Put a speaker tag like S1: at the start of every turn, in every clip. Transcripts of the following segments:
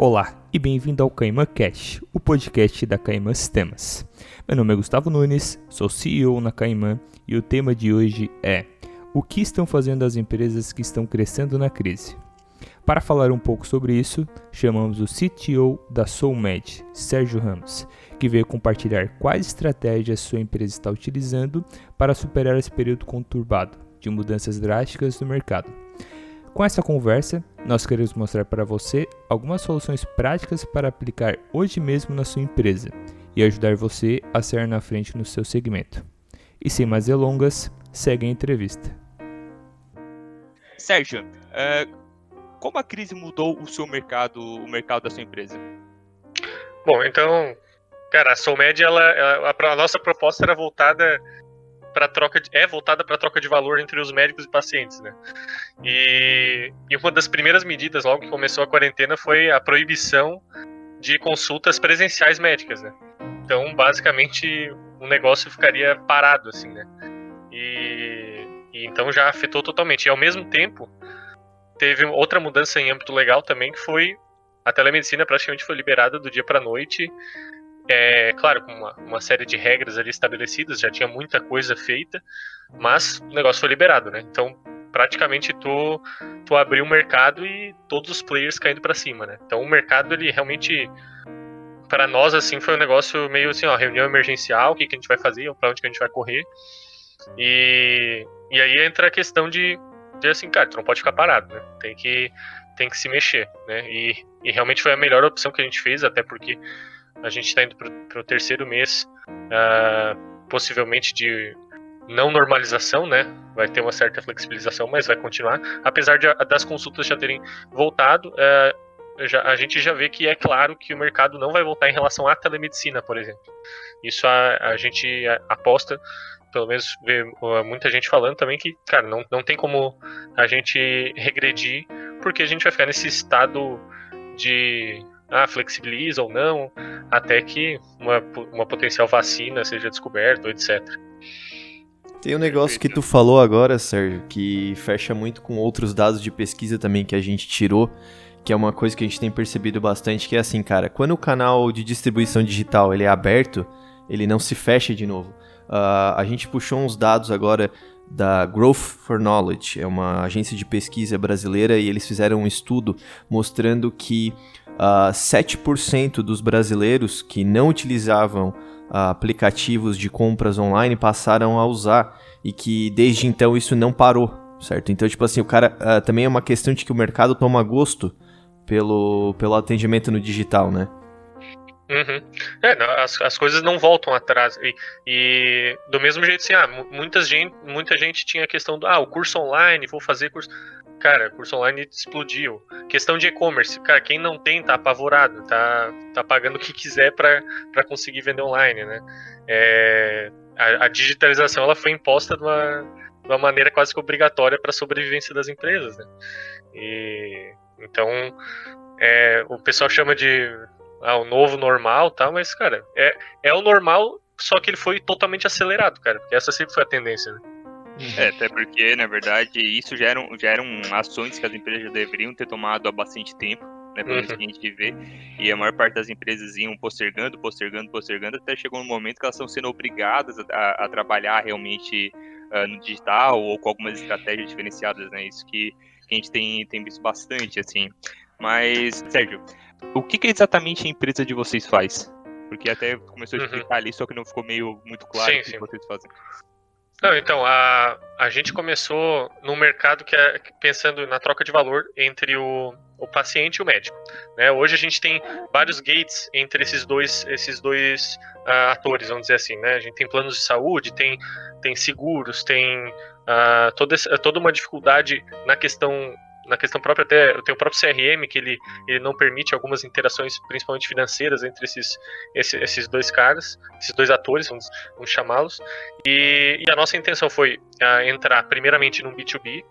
S1: Olá e bem-vindo ao Caimã Cash, o podcast da Caimã Sistemas. Meu nome é Gustavo Nunes, sou CEO na Caimã e o tema de hoje é o que estão fazendo as empresas que estão crescendo na crise. Para falar um pouco sobre isso, chamamos o CTO da SoulMed, Sérgio Ramos, que veio compartilhar quais estratégias sua empresa está utilizando para superar esse período conturbado de mudanças drásticas no mercado. Com essa conversa, nós queremos mostrar para você algumas soluções práticas para aplicar hoje mesmo na sua empresa e ajudar você a sair na frente no seu segmento. E sem mais delongas, segue a entrevista.
S2: Sérgio, uh, como a crise mudou o seu mercado, o mercado da sua empresa?
S3: Bom, então, cara, a Soulmed, ela, ela, a, a nossa proposta era voltada para troca de, é voltada para troca de valor entre os médicos e pacientes, né? E, e uma das primeiras medidas logo que começou a quarentena foi a proibição de consultas presenciais médicas, né? Então, basicamente, o negócio ficaria parado, assim, né? E, e então já afetou totalmente. E ao mesmo tempo, teve outra mudança em âmbito legal também, que foi a telemedicina praticamente foi liberada do dia para noite é, claro, com uma, uma, série de regras ali estabelecidas, já tinha muita coisa feita, mas o negócio foi liberado, né? Então, praticamente tu, tu abriu o mercado e todos os players caindo para cima, né? Então, o mercado, ele realmente, para nós, assim, foi um negócio meio assim, ó, reunião emergencial, o que, que a gente vai fazer, para onde que a gente vai correr. E, e aí entra a questão de, de assim, cara, tu não pode ficar parado, né? Tem que, tem que se mexer, né? E, e realmente foi a melhor opção que a gente fez, até porque a gente está indo para o terceiro mês, uh, possivelmente de não normalização, né? Vai ter uma certa flexibilização, mas vai continuar. Apesar de, das consultas já terem voltado, uh, já, a gente já vê que é claro que o mercado não vai voltar em relação à telemedicina, por exemplo. Isso a, a gente aposta, pelo menos vê muita gente falando também que, cara, não, não tem como a gente regredir, porque a gente vai ficar nesse estado de ah, flexibiliza ou não, até que uma, uma potencial vacina seja descoberta, etc.
S4: Tem um negócio que tu falou agora, Sérgio, que fecha muito com outros dados de pesquisa também que a gente tirou, que é uma coisa que a gente tem percebido bastante, que é assim, cara, quando o canal de distribuição digital ele é aberto, ele não se fecha de novo. Uh, a gente puxou uns dados agora da Growth for Knowledge, é uma agência de pesquisa brasileira, e eles fizeram um estudo mostrando que uh, ah, 7% dos brasileiros que não utilizavam uh, aplicativos de compras online passaram a usar e que desde então isso não parou, certo? Então, tipo assim, o cara uh, também é uma questão de que o mercado toma gosto pelo, pelo atendimento no digital, né?
S3: Uhum. É, as, as coisas não voltam atrás. E, e do mesmo jeito, assim, ah, muita gente, muita gente tinha a questão do ah, o curso online, vou fazer curso. Cara, curso online explodiu. Questão de e-commerce, cara, quem não tem tá apavorado, tá, tá pagando o que quiser para conseguir vender online, né? É, a, a, digitalização ela foi imposta de uma, de uma maneira quase que obrigatória para a sobrevivência das empresas, né? E, então, é, o pessoal chama de ah, o novo normal, tá? Mas, cara, é, é o normal, só que ele foi totalmente acelerado, cara, porque essa sempre foi a tendência, né?
S2: É, até porque, na verdade, isso já eram, já eram ações que as empresas já deveriam ter tomado há bastante tempo, né? Pelo uhum. que a gente vê. E a maior parte das empresas iam postergando, postergando, postergando, até chegou um momento que elas estão sendo obrigadas a, a trabalhar realmente uh, no digital ou com algumas estratégias diferenciadas, né? Isso que, que a gente tem, tem visto bastante, assim. Mas, Sérgio, o que, que exatamente a empresa de vocês faz? Porque até começou a uhum. explicar uhum. ali, só que não ficou meio muito claro sim, o que sim. vocês fazem.
S3: Não, então, a, a gente começou num mercado que é pensando na troca de valor entre o, o paciente e o médico. Né? Hoje a gente tem vários gates entre esses dois, esses dois uh, atores, vamos dizer assim. Né? A gente tem planos de saúde, tem, tem seguros, tem uh, toda, toda uma dificuldade na questão na questão própria até tem o próprio CRM que ele, ele não permite algumas interações principalmente financeiras entre esses, esses, esses dois caras esses dois atores vamos, vamos chamá-los. E, e, a nossa intenção foi uh, entrar primeiramente num B2B uh,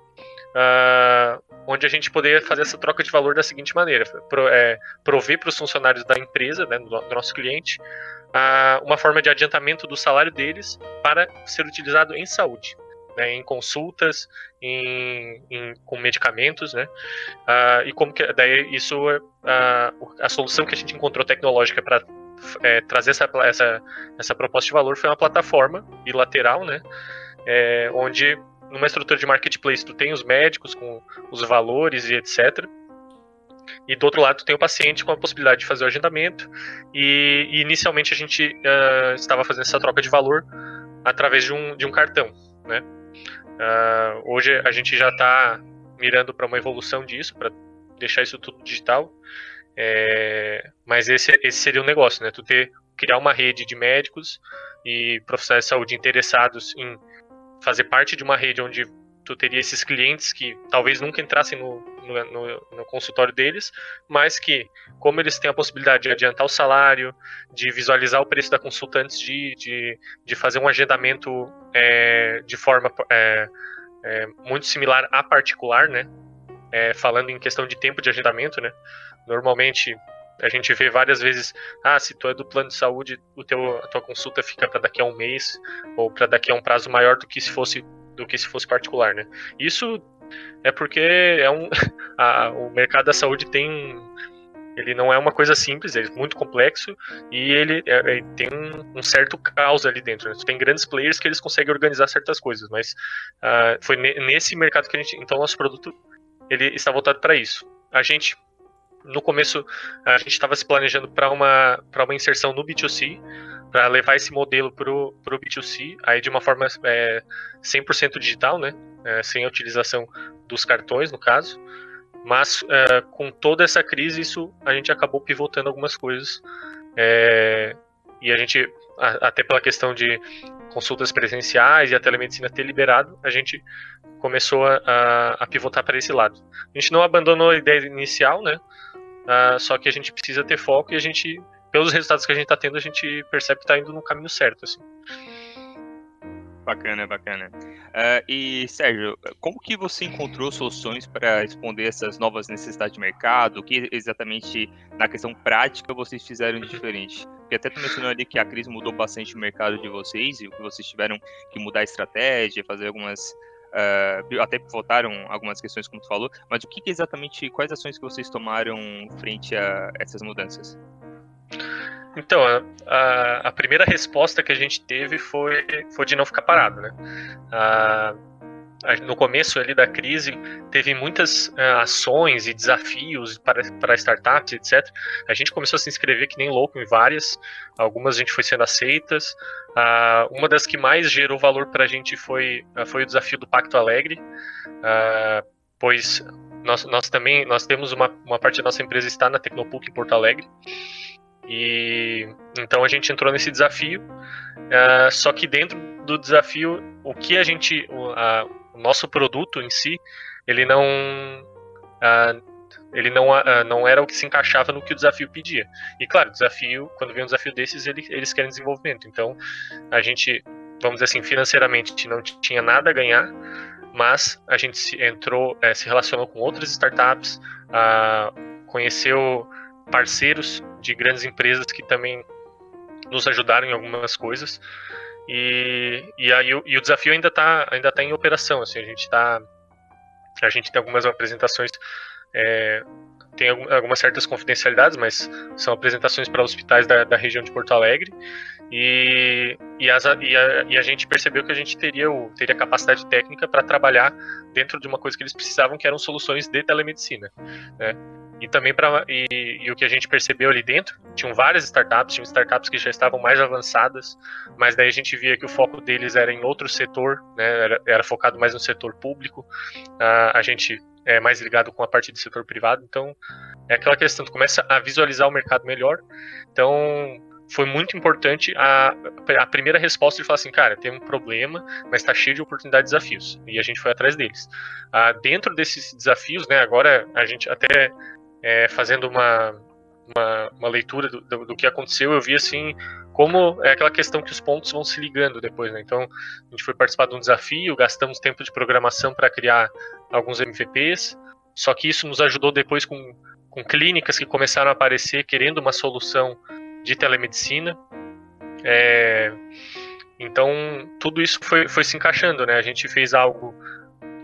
S3: ah, onde a gente poderia fazer essa troca de valor da seguinte maneira pro, é, prover para os funcionários da empresa né, do, do nosso cliente uh, uma forma de adiantamento do salário deles para ser utilizado em saúde né, em consultas, em, em, com medicamentos, né? Uh, e como que daí isso uh, a solução que a gente encontrou tecnológica para é, trazer essa, essa, essa proposta de valor foi uma plataforma bilateral, né? É, onde numa estrutura de marketplace tu tem os médicos com os valores e etc. E do outro lado tem o paciente com a possibilidade de fazer o agendamento. E, e inicialmente a gente uh, estava fazendo essa troca de valor através de um, de um cartão, né? Uh, hoje a gente já está mirando para uma evolução disso, para deixar isso tudo digital. É, mas esse, esse seria o um negócio, né? Tu ter, criar uma rede de médicos e profissionais de saúde interessados em fazer parte de uma rede onde tu teria esses clientes que talvez nunca entrassem no, no, no, no, consultório deles, mas que, como eles têm a possibilidade de adiantar o salário, de visualizar o preço da consulta antes de, de, de fazer um agendamento é, de forma é, é, muito similar a particular, né? É, falando em questão de tempo de agendamento, né? Normalmente a gente vê várias vezes, ah, se tu é do plano de saúde, o teu, a tua consulta fica para daqui a um mês ou para daqui a um prazo maior do que se fosse do que se fosse particular, né? Isso é porque é um, a, o mercado da saúde tem ele não é uma coisa simples, é muito complexo e ele é, é, tem um, um, certo caos ali dentro. Né? Tem grandes players que eles conseguem organizar certas coisas, mas uh, foi nesse mercado que a gente, então nosso produto ele está voltado para isso. A gente no começo a gente estava se planejando para uma para uma inserção no B2C para levar esse modelo para o B2C, aí de uma forma é, 100% digital, né? É, sem a utilização dos cartões, no caso. Mas é, com toda essa crise, isso a gente acabou pivotando algumas coisas. É, e a gente, a, até pela questão de consultas presenciais e a telemedicina ter liberado, a gente começou a, a pivotar para esse lado. A gente não abandonou a ideia inicial, né? Uh, só que a gente precisa ter foco e a gente pelos resultados que a gente está tendo, a gente percebe que está indo no caminho certo, assim.
S2: Bacana, bacana. Uh, e Sérgio, como que você encontrou soluções para responder essas novas necessidades de mercado? O que exatamente na questão prática vocês fizeram de diferente? Porque até tu mencionou ali que a crise mudou bastante o mercado de vocês e que vocês tiveram que mudar a estratégia, fazer algumas Uh, até votaram algumas questões como tu falou, mas o que, que, exatamente, quais ações que vocês tomaram frente a essas mudanças?
S3: Então, a, a, primeira resposta que a gente teve foi, foi de não ficar parado, né? A, no começo ali da crise, teve muitas uh, ações e desafios para, para startups, etc. A gente começou a se inscrever que nem louco em várias, algumas a gente foi sendo aceitas. Uh, uma das que mais gerou valor para a gente foi, uh, foi o desafio do Pacto Alegre, pois nós, nós também nós temos uma, uma parte da nossa empresa está na Tecnopuc em Porto Alegre. E então a gente entrou nesse desafio. Uh, só que dentro do desafio, o que a gente, o nosso produto em si, ele não, uh, ele não, uh, não era o que se encaixava no que o desafio pedia. E claro, desafio, quando vem um desafio desses, ele, eles querem desenvolvimento. Então a gente, vamos dizer assim, financeiramente não tinha nada a ganhar, mas a gente se entrou, eh, se relacionou com outras startups, conheceu parceiros de grandes empresas que também nos ajudaram em algumas coisas. E, e aí o, e o desafio ainda está ainda tá em operação. Assim, a gente está a gente tem algumas apresentações é, tem algumas certas confidencialidades, mas são apresentações para hospitais da, da região de Porto Alegre. E, e, as, e, a, e, a, gente percebeu que a gente teria, o, teria capacidade técnica para trabalhar dentro de uma coisa que eles precisavam, que eram soluções de telemedicina. Né? E também para e, e, o que a gente percebeu ali dentro, tinham várias startups, tinham startups que já estavam mais avançadas, mas daí a gente via que o foco deles era em outro setor, né, era, era focado mais no setor público. Uh, a gente é mais ligado com a parte do setor privado, então é aquela questão, tu começa a visualizar o mercado melhor. Então foi muito importante a, a primeira resposta de falar assim, cara, tem um problema, mas está cheio de oportunidades e desafios. E a gente foi atrás deles. Ah, dentro desses desafios, né, agora a gente até é, fazendo uma, uma, uma leitura do, do, do, que aconteceu, eu vi assim como é aquela questão que os pontos vão se ligando depois, né? Então a gente foi participar de um desafio, gastamos tempo de programação para criar alguns MVPs, só que isso nos ajudou depois com, com clínicas que começaram a aparecer querendo uma solução de telemedicina. É, Então, tudo isso foi, foi se encaixando, né? A gente fez algo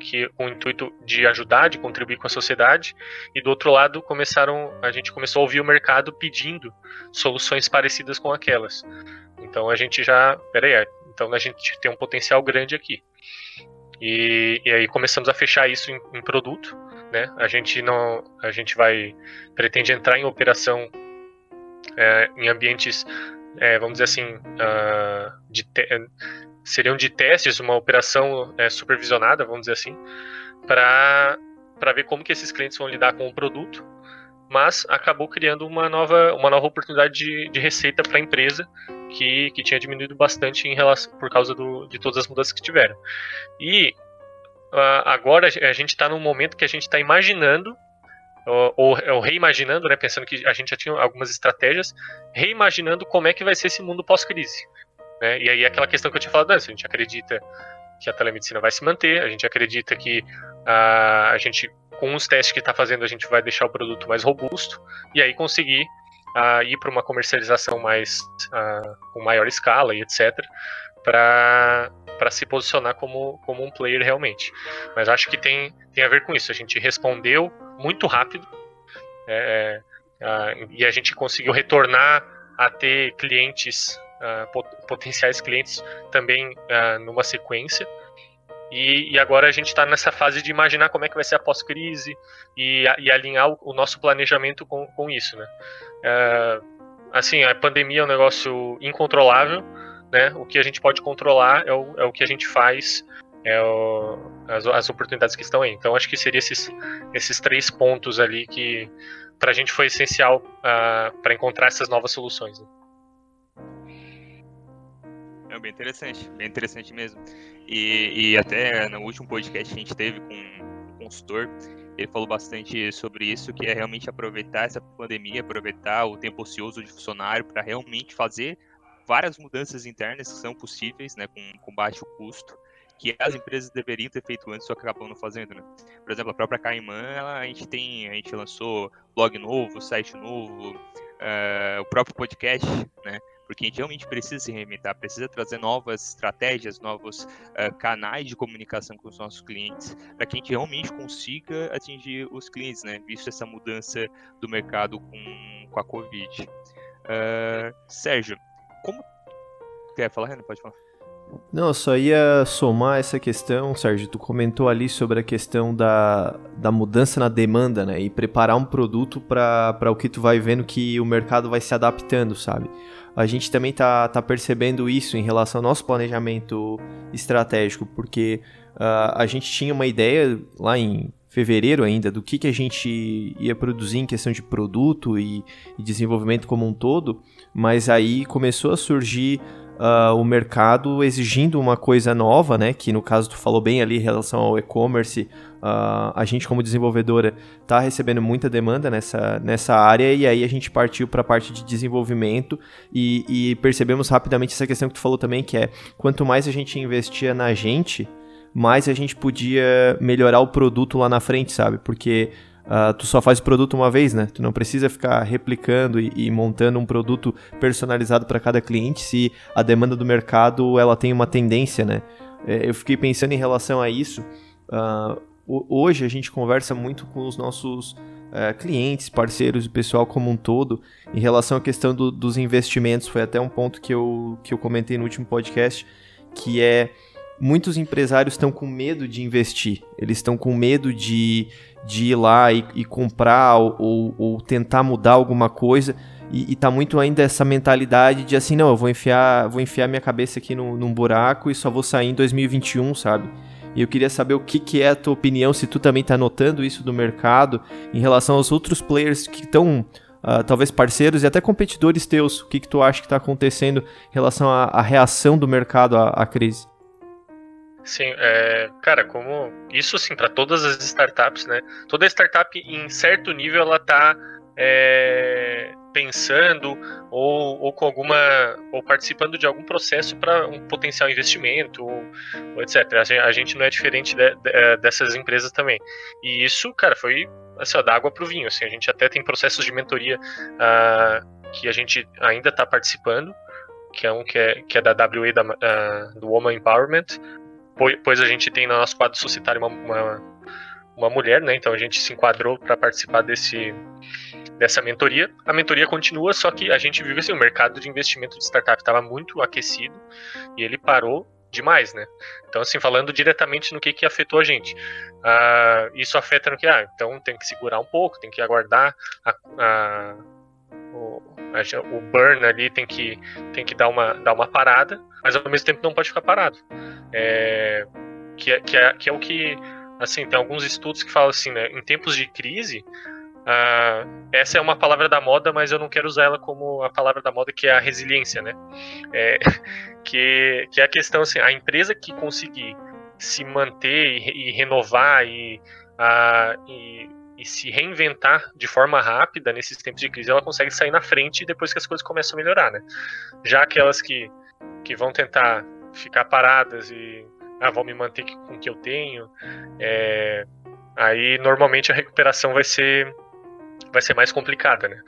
S3: que com o intuito de ajudar, de contribuir com a sociedade, e do outro lado começaram, a gente começou a ouvir o mercado pedindo soluções parecidas com aquelas. Então a gente já, peraí, então a gente tem um potencial grande aqui. E, e aí começamos a fechar isso em, em, produto, né? A gente não, a gente vai pretende entrar em operação é, em ambientes, é, vamos dizer assim, uh, de te, seriam de testes, uma operação é, supervisionada, vamos dizer assim, para ver como que esses clientes vão lidar com o produto, mas acabou criando uma nova, uma nova oportunidade de, de receita para a empresa que, que tinha diminuído bastante em relação por causa do, de todas as mudanças que tiveram. E agora a gente está num momento que a gente está imaginando ou, ou, ou, reimaginando, né, pensando que a gente já tinha algumas estratégias, reimaginando como é que vai ser esse mundo pós-crise. Né? E aí aquela questão que eu tinha falado antes, a gente acredita que a telemedicina vai se manter, a gente acredita que uh, a gente, com os testes que está fazendo, a gente vai deixar o produto mais robusto e aí conseguir uh, ir para uma comercialização mais uh, com maior escala e etc. para para se posicionar como, como um player realmente. Mas acho que tem, tem a ver com isso. A gente respondeu muito rápido é, é, e a gente conseguiu retornar a ter clientes uh, potenciais clientes também uh, numa sequência. E, e, agora a gente está nessa fase de imaginar como é que vai ser a pós-crise e, e, alinhar o, o, nosso planejamento com, com isso, né? Uh, assim, a pandemia é um negócio incontrolável, né? O que a gente pode controlar é o, é o que a gente faz, é o, as, as, oportunidades que estão aí. Então, acho que seria esses, esses três pontos ali que para a gente foi essencial uh, para encontrar essas novas soluções. Né?
S2: É bem interessante, bem interessante mesmo. E, e até no último podcast que a gente teve com um consultor, ele falou bastante sobre isso, que é realmente aproveitar essa pandemia, aproveitar o tempo ocioso de funcionário para realmente fazer várias mudanças internas que são possíveis, né, com, com baixo custo, que as empresas deveriam ter feito antes, só que acabam não fazendo, né? Por exemplo, a própria Caimã, ela, a gente tem, a gente lançou blog novo, site novo, uh, o próprio podcast, né? Porque a gente realmente precisa se reinventar, precisa trazer novas estratégias, novos uh, canais de comunicação com os nossos clientes, para que a gente realmente consiga atingir os clientes, né? Visto essa mudança do mercado com, com a Covid. Uh, Sérgio, como. Quer falar, Renan? Pode falar.
S4: Não, eu só ia somar essa questão, Sérgio. Tu comentou ali sobre a questão da, da mudança na demanda, né? E preparar um produto para o que tu vai vendo que o mercado vai se adaptando, sabe? A gente também tá, tá percebendo isso em relação ao nosso planejamento estratégico, porque uh, a gente tinha uma ideia lá em fevereiro ainda do que, que a gente ia produzir em questão de produto e, e desenvolvimento como um todo, mas aí começou a surgir uh, o mercado exigindo uma coisa nova, né? Que no caso tu falou bem ali em relação ao e-commerce, uh, a gente como desenvolvedora está recebendo muita demanda nessa, nessa área e aí a gente partiu para a parte de desenvolvimento e, e percebemos rapidamente essa questão que tu falou também, que é quanto mais a gente investia na gente, mais a gente podia melhorar o produto lá na frente, sabe? Porque Uh, tu só faz o produto uma vez, né? Tu não precisa ficar replicando e, e montando um produto personalizado para cada cliente se a demanda do mercado ela tem uma tendência, né? É, eu fiquei pensando em relação a isso. Uh, hoje a gente conversa muito com os nossos uh, clientes, parceiros e pessoal como um todo em relação à questão do, dos investimentos. Foi até um ponto que eu, que eu comentei no último podcast, que é muitos empresários estão com medo de investir, eles estão com medo de, de ir lá e, e comprar ou, ou, tentar mudar alguma coisa. E, e tá muito ainda essa mentalidade de assim, não, eu vou enfiar, vou enfiar minha cabeça aqui no, num buraco e só vou sair em 2021, sabe? E eu queria saber o que, que é a tua opinião, se tu também tá notando isso do mercado, em relação aos outros players que estão Uh, talvez parceiros e até competidores teus. O que, que tu acha que está acontecendo em relação à, à reação do mercado à, à, crise?
S3: Sim, é, cara, como isso assim para todas as startups, né? Toda startup em certo nível ela tá é, pensando ou, ou com alguma ou participando de algum processo para um potencial investimento ou, ou etc. A gente, a gente, não é diferente de, de, é, dessas empresas também. E isso, cara, foi assim, ó, da água pro vinho. Assim, a gente até tem processos de mentoria uh, que a gente ainda está participando que é um que é, que é da WA, da, uh, do Woman Empowerment. Pois a gente tem no nosso quadro societário uma, uma, uma mulher, né? Então a gente se enquadrou para participar desse, dessa mentoria. A mentoria continua, só que a gente viu assim, o mercado de investimento de startup estava muito aquecido e ele parou demais, né? Então, assim, falando diretamente no que, que afetou a gente. Uh, isso afeta no que? Ah, então tem que segurar um pouco, tem que aguardar a, a, o, o burn ali, tem que, tem que dar, uma, dar uma parada, mas ao mesmo tempo não pode ficar parado. É, que, é, que, é, que é o que, assim, tem alguns estudos que falam assim, né? Em tempos de crise, essa é uma palavra da moda, mas eu não quero usar ela como a palavra da moda, que é a resiliência, né? É, que, que é a questão assim, a empresa que conseguir se manter e, e renovar e, uh, e, e, se reinventar de forma rápida nesses tempos de crise, ela consegue sair na frente depois que as coisas começam a melhorar, né? Já aquelas que, que vão tentar ficar paradas e ah, vão me manter com o que eu tenho, é, aí normalmente a recuperação vai ser vai ser mais complicada, né?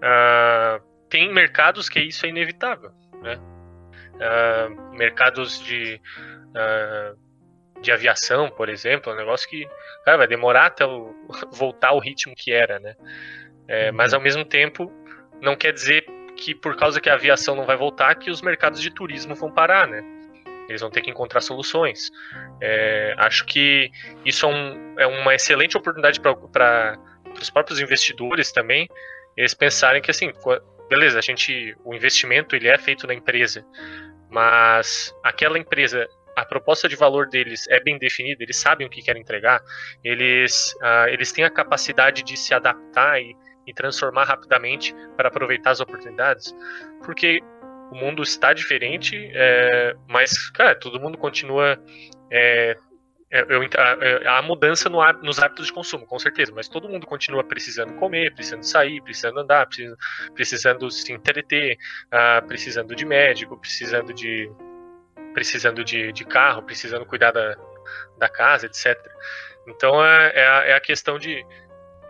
S3: Uh, tem mercados que isso é inevitável, né? Uh, mercados de, uh, de aviação, por exemplo, é um negócio que cara, vai demorar até o, voltar ao ritmo que era, né? É, uhum. Mas ao mesmo tempo, não quer dizer que por causa que a aviação não vai voltar, que os mercados de turismo vão parar, né? Eles vão ter que encontrar soluções. É, acho que isso é, um, é uma excelente oportunidade para os próprios investidores também, eles pensarem que assim, beleza, a gente, o investimento ele é feito na empresa, mas aquela empresa, a proposta de valor deles é bem definida, eles sabem o que querem entregar, eles, uh, eles têm a capacidade de se adaptar e, e transformar rapidamente para aproveitar as oportunidades, porque o mundo está diferente, é, mas, cara, todo mundo continua é, é, eu, a, a, mudança no, nos hábitos de consumo, com certeza, mas todo mundo continua precisando comer, precisando sair, precisando andar, precisando, precisando se entreter, uh, precisando de médico, precisando de precisando de, de carro, precisando cuidar da, da casa, etc. Então é, é, a, é a questão de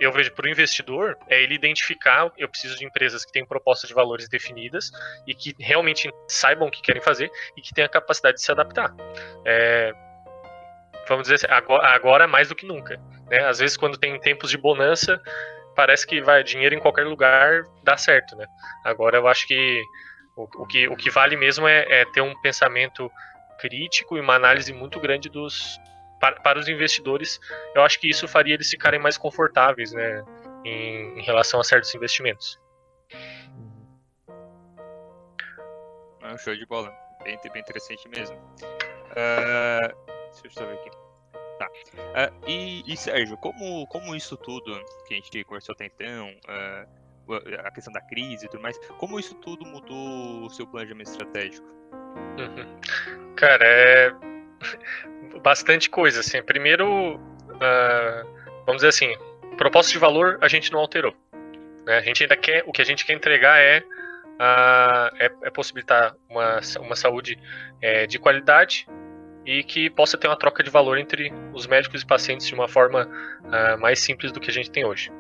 S3: eu vejo para o investidor é ele identificar eu preciso de empresas que têm propostas de valores definidas e que realmente saibam o que querem fazer e que tenham a capacidade de se adaptar. É, vamos dizer assim, agora, agora mais do que nunca. Né? Às vezes, quando tem tempos de bonança, parece que vai dinheiro em qualquer lugar dá certo, né? Agora eu acho que o, o que, o que vale mesmo é, é, ter um pensamento crítico e uma análise muito grande dos para, para, os investidores. Eu acho que isso faria eles ficarem mais confortáveis, né, em, em relação a certos investimentos.
S2: É um show de bola, bem, bem interessante mesmo. Uh, Deixa eu só ver aqui. Tá. Uh, e, e, Sérgio, como, como isso tudo que a gente conversou até então, uh, a questão da crise e tudo mais, como isso tudo mudou o seu planejamento estratégico?
S3: Uhum. Cara, é bastante coisa, assim. Primeiro, uh, vamos dizer assim, proposta de valor a gente não alterou. Né? A gente ainda quer, o que a gente quer entregar é, é, é possibilitar uma, uma saúde é, de qualidade e que possa ter uma troca de valor entre os médicos e pacientes de uma forma uh, mais simples do que a gente tem hoje.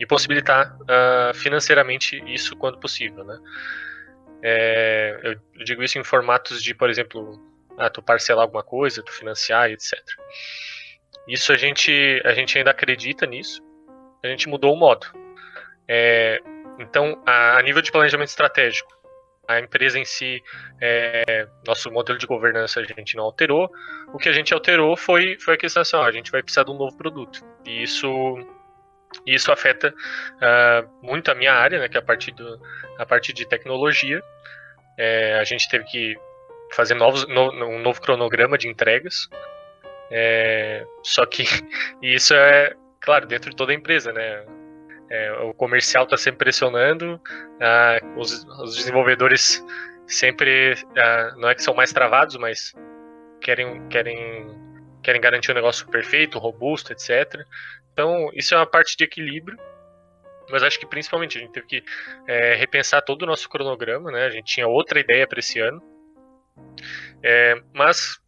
S3: E possibilitar uh, financeiramente isso quando possível. Né? É, eu digo isso em formatos de, por exemplo, ah, tu parcelar alguma coisa, tu financiar, etc. Isso a gente, a gente ainda acredita nisso, a gente mudou o modo. É, então, a, a nível de planejamento estratégico, a empresa em si, é, nosso modelo de governança a gente não alterou. O que a gente alterou foi, foi a questão assim, ó, a gente vai precisar de um novo produto. E isso, isso afeta uh, muito a minha área, né, que é a parte, do, a parte de tecnologia. É, a gente teve que fazer novos, no, um novo cronograma de entregas. É, só que isso é, claro, dentro de toda a empresa, né? É, o comercial está sempre pressionando, ah, os, os, desenvolvedores sempre, ah, não é que são mais travados, mas querem, querem, querem garantir um negócio perfeito, robusto, etc. Então, isso é uma parte de equilíbrio, mas acho que principalmente a gente teve que é, repensar todo o nosso cronograma, né? A gente tinha outra ideia para esse ano, é, mas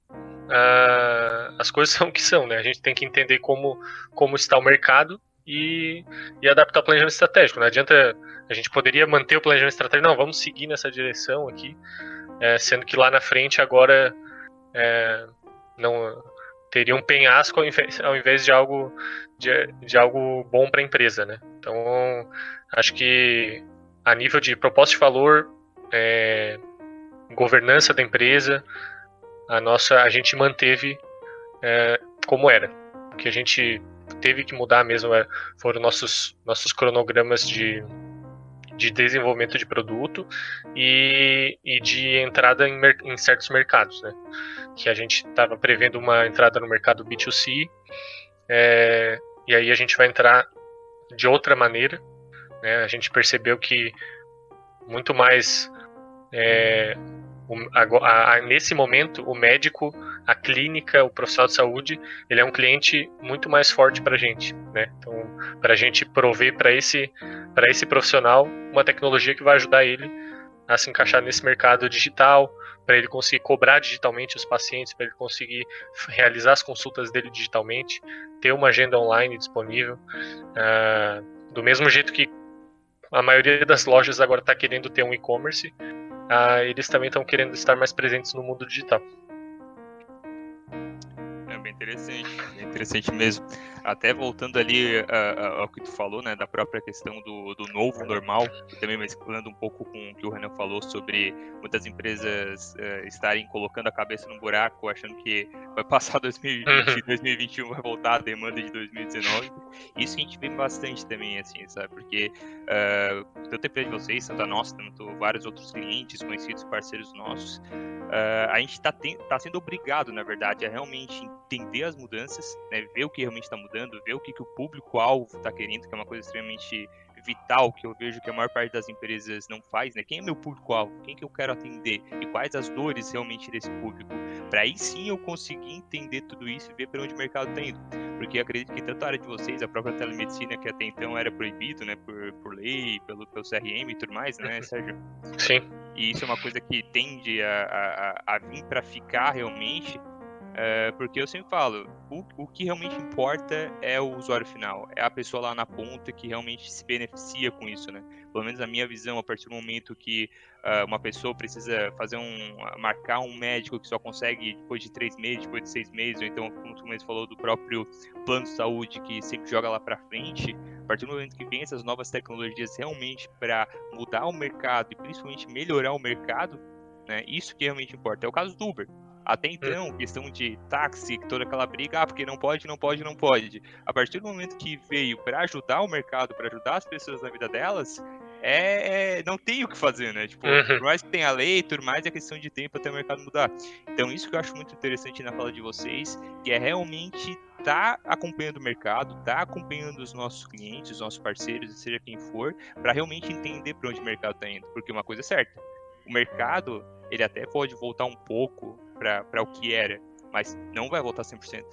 S3: ah, as coisas são o que são, né? A gente tem que entender como, como está o mercado e, e adaptar o planejamento estratégico. Não adianta a gente poderia manter o planejamento estratégico, não, vamos seguir nessa direção aqui, é, sendo que lá na frente agora é, não teria um penhasco ao invés, ao invés de algo de, de algo bom para a empresa, né? Então acho que a nível de proposta de valor, é, governança da empresa, a nossa a gente manteve é, como era, o que a gente teve que mudar mesmo é, foram nossos nossos cronogramas de de desenvolvimento de produto e, e de entrada em, em, certos mercados, né? Que a gente estava prevendo uma entrada no mercado B2C, é, e aí a gente vai entrar de outra maneira, né? A gente percebeu que muito mais é, a, a, nesse momento, o médico, a clínica, o profissional de saúde, ele é um cliente muito mais forte para a gente, né? Então, para a gente prover para esse, esse profissional uma tecnologia que vai ajudar ele a se encaixar nesse mercado digital, para ele conseguir cobrar digitalmente os pacientes, para ele conseguir realizar as consultas dele digitalmente, ter uma agenda online disponível, uh, do mesmo jeito que a maioria das lojas agora está querendo ter um e-commerce, ah, eles também estão querendo estar mais presentes no mundo digital.
S2: É bem interessante, bem interessante mesmo. Até voltando ali uh, uh, ao que tu falou, né, da própria questão do, do novo normal, também mesclando um pouco com o que o Renan falou sobre muitas empresas uh, estarem colocando a cabeça no buraco, achando que vai passar 2020, uhum. 2021 vai voltar a demanda de 2019. Isso a gente vê bastante também, assim, sabe? Porque tanto a empresa de vocês, tanto a nossa, tanto vários outros clientes, conhecidos, parceiros nossos, a gente está tá sendo obrigado, na verdade, a realmente entender as mudanças, né, ver o que realmente está mudando ver o que, que o público-alvo está querendo, que é uma coisa extremamente vital que eu vejo que a maior parte das empresas não faz, né? Quem é meu público-alvo? Quem que eu quero atender? E quais as dores realmente desse público? Para aí sim eu conseguir entender tudo isso e ver para onde o mercado está indo. Porque acredito que tanto a área de vocês, a própria telemedicina, que até então era proibido, né, por, por lei, pelo, pelo CRM e tudo mais, né, Sérgio?
S3: Sim.
S2: E isso é uma coisa que tende a, a, a vir para ficar realmente é, porque eu sempre falo, o, o que realmente importa é o usuário final, é a pessoa lá na ponta que realmente se beneficia com isso, né? Pelo menos a minha visão, a partir do momento que uh, uma pessoa precisa fazer um, marcar um médico que só consegue depois de três meses, depois de seis meses, ou então, como tu mesmo falou, do próprio plano de saúde que sempre joga lá para frente, a partir do momento que vem essas novas tecnologias realmente para mudar o mercado e principalmente melhorar o mercado, né? Isso que realmente importa. É o caso do Uber. Até então, questão de táxi, toda aquela briga, ah, porque não pode, não pode, não pode. A partir do momento que veio para ajudar o mercado, para ajudar as pessoas na vida delas, é, é, não tem o que fazer, né? Tipo, uhum. por mais que tenha lei, tudo mais, é questão de tempo até o mercado mudar. Então, isso que eu acho muito interessante na fala de vocês, que é realmente tá acompanhando o mercado, tá acompanhando os nossos clientes, os nossos parceiros, seja quem for, para realmente entender para onde o mercado está indo. Porque uma coisa é certa, o mercado, ele até pode voltar um pouco para o que era, mas não vai voltar 100%.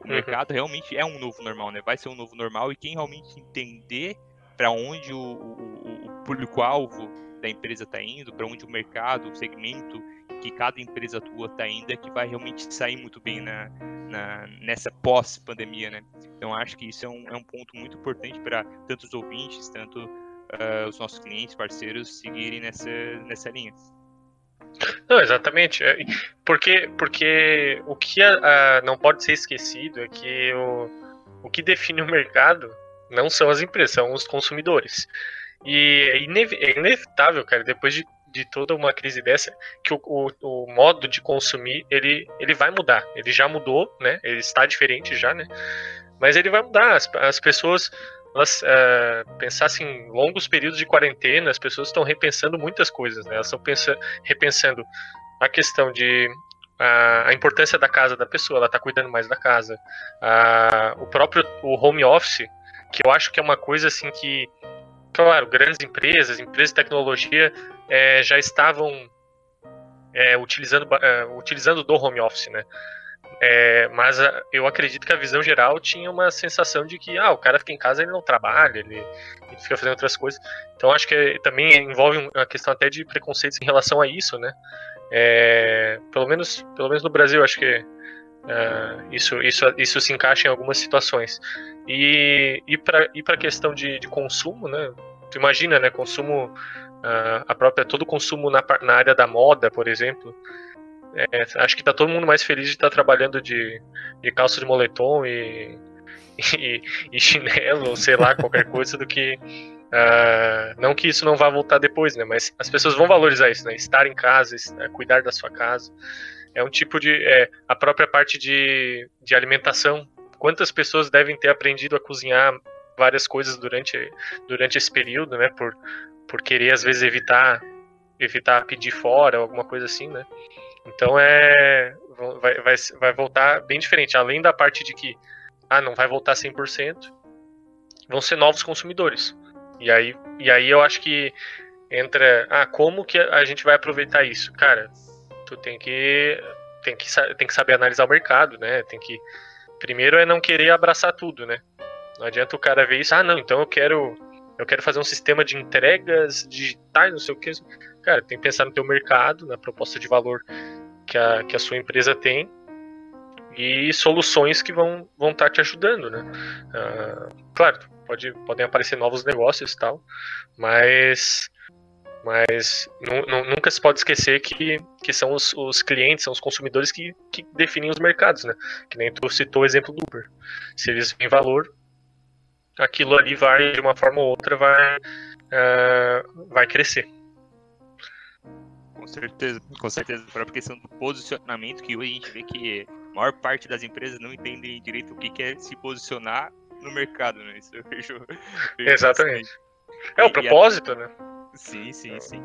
S2: O uhum. mercado realmente é um novo normal, né? Vai ser um novo normal e quem realmente entender para onde o, o, o público-alvo da empresa está indo, para onde o mercado, o segmento que cada empresa atua está indo, é que vai realmente sair muito bem na, na nessa pós-pandemia, né? Então acho que isso é um, é um ponto muito importante para tanto os ouvintes, tanto uh, os nossos clientes, parceiros seguirem nessa, nessa linha.
S3: Não, exatamente. É, porque, porque o que a, a, não pode ser esquecido é que o, o que define o mercado não são as empresas, são os consumidores. E é, é inevitável, cara, depois de, de toda uma crise dessa, que o, o, o, modo de consumir ele, ele vai mudar. Ele já mudou, né? Ele está diferente já, né? Mas ele vai mudar. As, as pessoas elas uh, pensassem em longos períodos de quarentena, as pessoas estão repensando muitas coisas, né? Elas estão pensando, repensando a questão de a importância da casa da pessoa, ela está cuidando mais da casa, o próprio o home office, que eu acho que é uma coisa assim que, claro, grandes empresas, empresas de tecnologia é, já estavam é, utilizando, uh, utilizando do home office, né? É, mas a, eu acredito que a visão geral tinha uma sensação de que ah, o cara fica em casa ele não trabalha, ele, ele fica fazendo outras coisas. Então acho que também envolve uma questão até de preconceitos em relação a isso, né? É, pelo menos pelo menos no Brasil acho que Uh, isso, isso, isso se encaixa em algumas situações. E, e para e a questão de, de consumo, né? Tu imagina, né? Consumo, uh, a própria, todo consumo na, na área da moda, por exemplo. É, acho que tá todo mundo mais feliz de estar tá trabalhando de, de calça de moletom e, e, e chinelo, sei lá, qualquer coisa, do que. Uh, não que isso não vá voltar depois, né? Mas as pessoas vão valorizar isso, né? Estar em casa, cuidar da sua casa é um tipo de. É, a própria parte de, de alimentação. Quantas pessoas devem ter aprendido a cozinhar várias coisas durante, durante esse período, né? Por, por querer, às vezes, evitar evitar pedir fora, alguma coisa assim, né? Então é. Vai, vai, vai voltar bem diferente. Além da parte de que ah, não vai voltar 100%, vão ser novos consumidores. E aí, e aí eu acho que entra. Ah, como que a gente vai aproveitar isso? Cara, tu tem que tem que tem que saber analisar o mercado, né? Tem que primeiro é não querer abraçar tudo, né? Não adianta o cara ver isso, ah, não, então eu quero eu quero fazer um sistema de entregas digitais, não sei o que. Cara, tem que pensar no teu mercado, na proposta de valor que a, que a sua empresa tem e soluções que vão vão estar tá te ajudando, né? Uh, claro, pode, podem aparecer novos negócios e tal, mas mas nunca se pode esquecer que, que são os, os clientes, são os consumidores que, que definem os mercados, né? Que nem tu citou o exemplo do Uber. Se eles veem valor, aquilo ali vai, de uma forma ou outra, vai, uh, vai crescer.
S2: Com certeza, com certeza. A própria questão do posicionamento, que hoje a gente vê que a maior parte das empresas não entendem direito o que é se posicionar no mercado, né? Isso eu vejo.
S3: vejo Exatamente. É o propósito, a... né?
S2: Sim, sim, sim.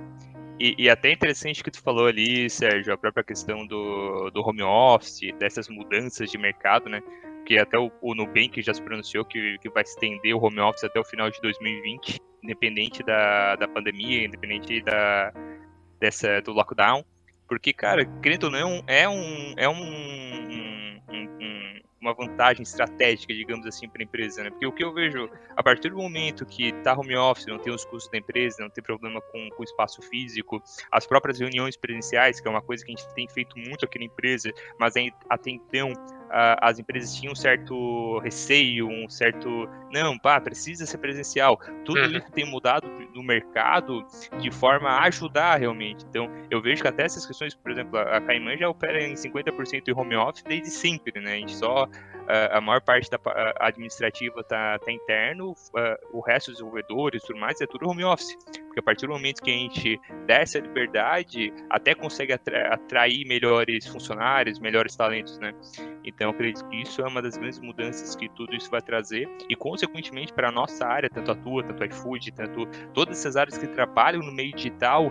S2: E, e, até interessante que tu falou ali, Sérgio, a própria questão do, do home office, dessas mudanças de mercado, né? Que até o, o Nubank já se pronunciou que, que vai estender o home office até o final de 2020, independente da, da pandemia, independente da, dessa, do lockdown. Porque, cara, querendo ou não, é um, é um, um uma vantagem estratégica, digamos assim, para a empresa, né? Porque o que eu vejo, a partir do momento que tá home office, não tem os custos da empresa, não tem problema com, o espaço físico, as próprias reuniões presenciais, que é uma coisa que a gente tem feito muito aqui na empresa, mas até então as empresas tinham um certo receio, um certo não, pá, precisa ser presencial. Tudo uhum. isso tem mudado no mercado de forma a ajudar realmente. Então, eu vejo que até essas questões, por exemplo, a Caimã já opera em 50% de home office desde sempre, né? A gente só a maior parte da administrativa está tá interno, o resto dos desenvolvedores e tudo mais é tudo home office. Porque a partir do momento que a gente dá essa liberdade, até consegue atrair melhores funcionários, melhores talentos, né? Então, acredito que isso é uma das grandes mudanças que tudo isso vai trazer e, consequentemente, para a nossa área, tanto a tua, tanto a iFood, tanto todas essas áreas que trabalham no meio digital,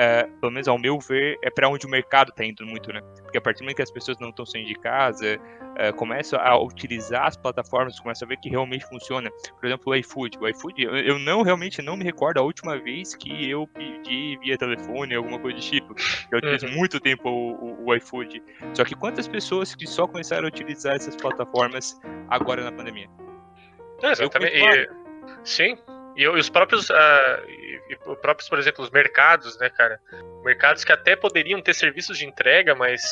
S2: é, pelo menos ao meu ver, é para onde o mercado está indo muito, né? Porque a partir do momento que as pessoas não estão saindo de casa, é, começam a utilizar as plataformas, começam a ver que realmente funciona. Por exemplo, o iFood. O iFood, eu, eu não realmente não me recordo a última vez que eu pedi via telefone, alguma coisa do tipo. Eu utilizo uhum. muito tempo o, o, o, iFood. Só que quantas pessoas que só começaram a utilizar essas plataformas agora na pandemia?
S3: É, exatamente. E, sim, e, os próprios, uh, e, próprios, por exemplo, os mercados, né, cara? Mercados que até poderiam ter serviços de entrega, mas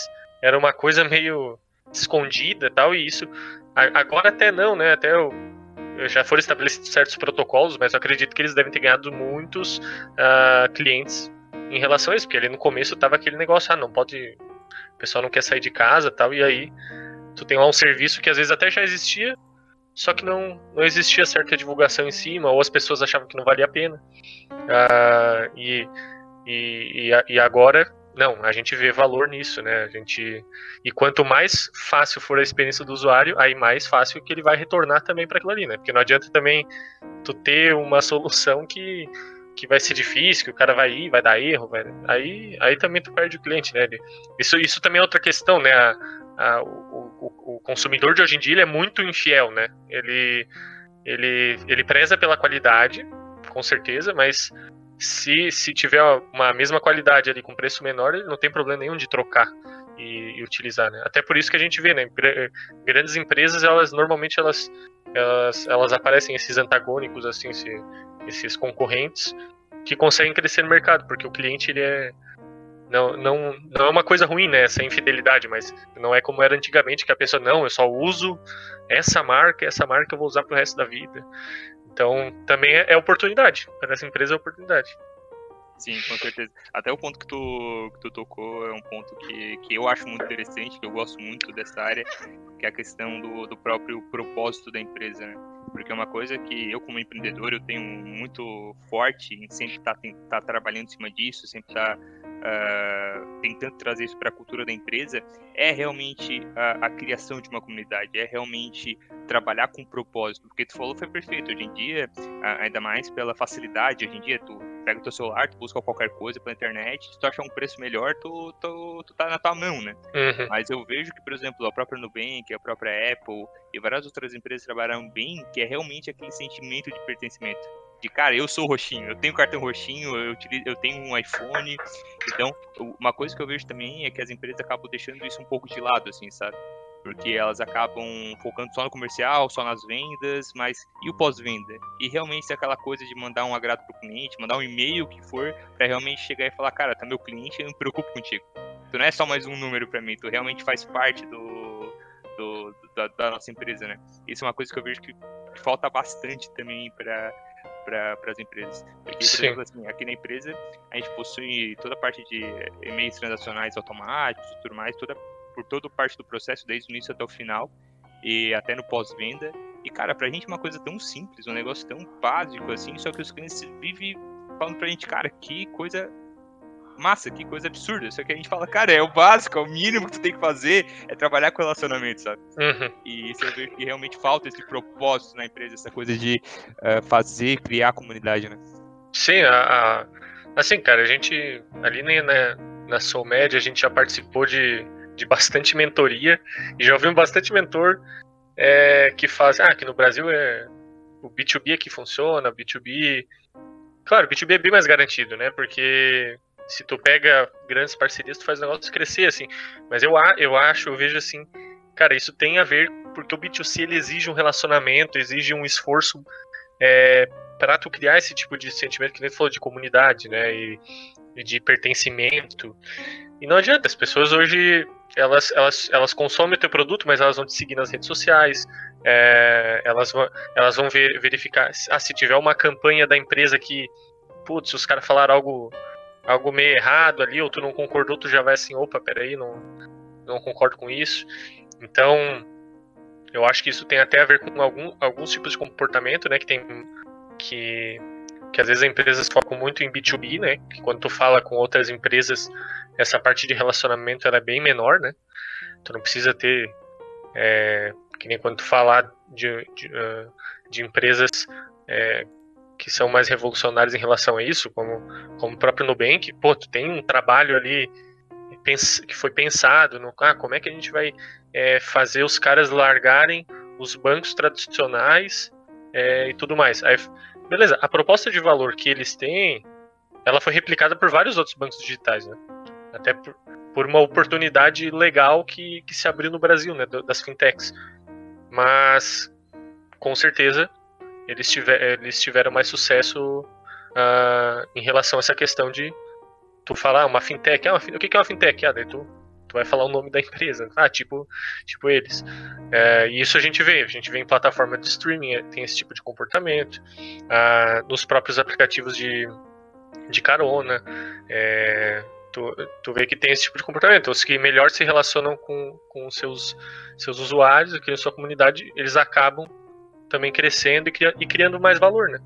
S3: era uma coisa meio escondida tal, e isso agora até não, né? Até eu, já foram estabelecidos certos protocolos, mas eu acredito que eles devem ter ganhado muitos uh, clientes em relação a isso, porque ali no começo tava aquele negócio, ah, não pode, o pessoal não quer sair de casa tal, e aí tu tem lá um serviço que às vezes até já existia, só que não, não existia certa divulgação em cima, ou as pessoas achavam que não valia a pena. Uh, e, e, e agora, não, a gente vê valor nisso, né? A gente, e quanto mais fácil for a experiência do usuário, aí mais fácil que ele vai retornar também para aquilo ali, né? Porque não adianta também tu ter uma solução que, que vai ser difícil, que o cara vai ir, vai dar erro, vai, aí, aí também tu perde o cliente, né? Isso, isso também é outra questão, né? A, a, o, o, o, consumidor de hoje em dia é muito infiel, né? Ele, ele, ele preza pela qualidade, com certeza, mas se, se tiver uma mesma qualidade ali com preço menor, ele não tem problema nenhum de trocar e, e utilizar, né? Até por isso que a gente vê, né? Grandes empresas, elas normalmente elas, elas, elas aparecem esses antagônicos, assim, esse, esses concorrentes que conseguem crescer no mercado, porque o cliente ele é não, não, não é uma coisa ruim, né? Essa infidelidade, mas não é como era antigamente, que a pessoa, não, eu só uso essa marca, essa marca eu vou usar pro resto da vida. Então, também é, é oportunidade. Para essa empresa é oportunidade.
S2: Sim, com certeza. Até o ponto que tu, que tu tocou é um ponto que, que eu acho muito interessante, que eu gosto muito dessa área, que é a questão do, do próprio propósito da empresa, né? Porque é uma coisa que eu, como empreendedor, eu tenho muito forte em sempre estar tá, tá trabalhando em cima disso, sempre estar tá, uh, tentando trazer isso para a cultura da empresa, é realmente a, a, criação de uma comunidade, é realmente trabalhar com propósito. Porque tu falou foi perfeito. Hoje em dia, ainda mais pela facilidade, hoje em dia tu pega o teu celular, tu busca qualquer coisa pela internet, se tu achar um preço melhor, tu, tu, tu tá na tua mão, né? Uhum. Mas eu vejo que, por exemplo, a própria Nubank, a própria Apple e várias outras empresas trabalharam bem, que é realmente aquele sentimento de pertencimento. De cara, eu sou roxinho, eu tenho cartão roxinho, eu, utilizo, eu tenho um iPhone. Então, uma coisa que eu vejo também é que as empresas acabam deixando isso um pouco de lado, assim, sabe? Porque elas acabam focando só no comercial, só nas vendas, mas e o pós-venda? E realmente é aquela coisa de mandar um agrado pro cliente, mandar um e-mail que for, para realmente chegar e falar, cara, tá meu cliente, eu não me preocupo contigo. Tu não é só mais um número para mim, tu realmente faz parte do, do da, da, nossa empresa, né? Isso é uma coisa que eu vejo que, falta bastante também para para as empresas. Porque, por exemplo, assim, aqui na empresa a gente possui toda a parte de e-mails transacionais automáticos e tudo mais, toda por toda parte do processo, desde o início até o final, e até no pós-venda. E, cara, pra gente é uma coisa tão simples, um negócio tão básico assim, só que os clientes vivem falando pra gente, cara, que coisa massa, que coisa absurda. Só que a gente fala, cara, é o básico, é o mínimo que tu tem que fazer, é trabalhar com relacionamento, sabe? Uhum. E isso eu vejo que realmente falta esse propósito na empresa, essa coisa de uh, fazer, criar a comunidade, né?
S3: Sim, a, a, assim, cara, a gente ali na, na Soul Media, a gente já participou de de bastante mentoria e já ouvi bastante mentor é, que faz, ah, que no Brasil é o B2B é que funciona, o B2B, claro, o B2B é bem mais garantido, né? Porque se tu pega grandes parcerias, tu faz o negócio crescer assim. Mas eu eu acho, eu vejo assim, cara, isso tem a ver porque o B2C ele exige um relacionamento, exige um esforço é, para tu criar esse tipo de sentimento que nem tu falou de comunidade, né? E, e de pertencimento. E não adianta, as pessoas hoje elas, elas, elas consomem o teu produto, mas elas vão te seguir nas redes sociais, é, elas, vão, elas vão ver, verificar ah, se tiver uma campanha da empresa que, putz, os caras falaram algo, algo meio errado ali, ou tu não concordou, tu já vai assim, opa, peraí, não, não concordo com isso. Então, eu acho que isso tem até a ver com algum, alguns tipos de comportamento, né, que tem que que às vezes as empresas focam muito em B2B, né? Que quando tu fala com outras empresas, essa parte de relacionamento ela é bem menor, né? Tu não precisa ter, é, que nem quando tu falar de, de, uh, de empresas é, que são mais revolucionárias em relação a isso, como, como o próprio Nubank, pô, tu tem um trabalho ali que foi pensado no, ah, como é que a gente vai é, fazer os caras largarem os bancos tradicionais é, e tudo mais. Aí Beleza, a proposta de valor que eles têm, ela foi replicada por vários outros bancos digitais, né? Até por, por uma oportunidade legal que, que se abriu no Brasil, né? Das fintechs. Mas, com certeza, eles, tiver, eles tiveram mais sucesso uh, em relação a essa questão de tu falar ah, uma fintech. Ah, uma, o que é uma fintech? Ah, daí tu tu vai falar o nome da empresa. Ah, tipo, tipo eles. É, e isso a gente vê, a gente vê em plataforma de streaming, é, tem esse tipo de comportamento. Ah, nos próprios aplicativos de, de carona, é, tu, tu vê que tem esse tipo de comportamento. Os que melhor se relacionam com, com seus, seus usuários, criam sua comunidade, eles acabam também crescendo e, e criando mais valor, né?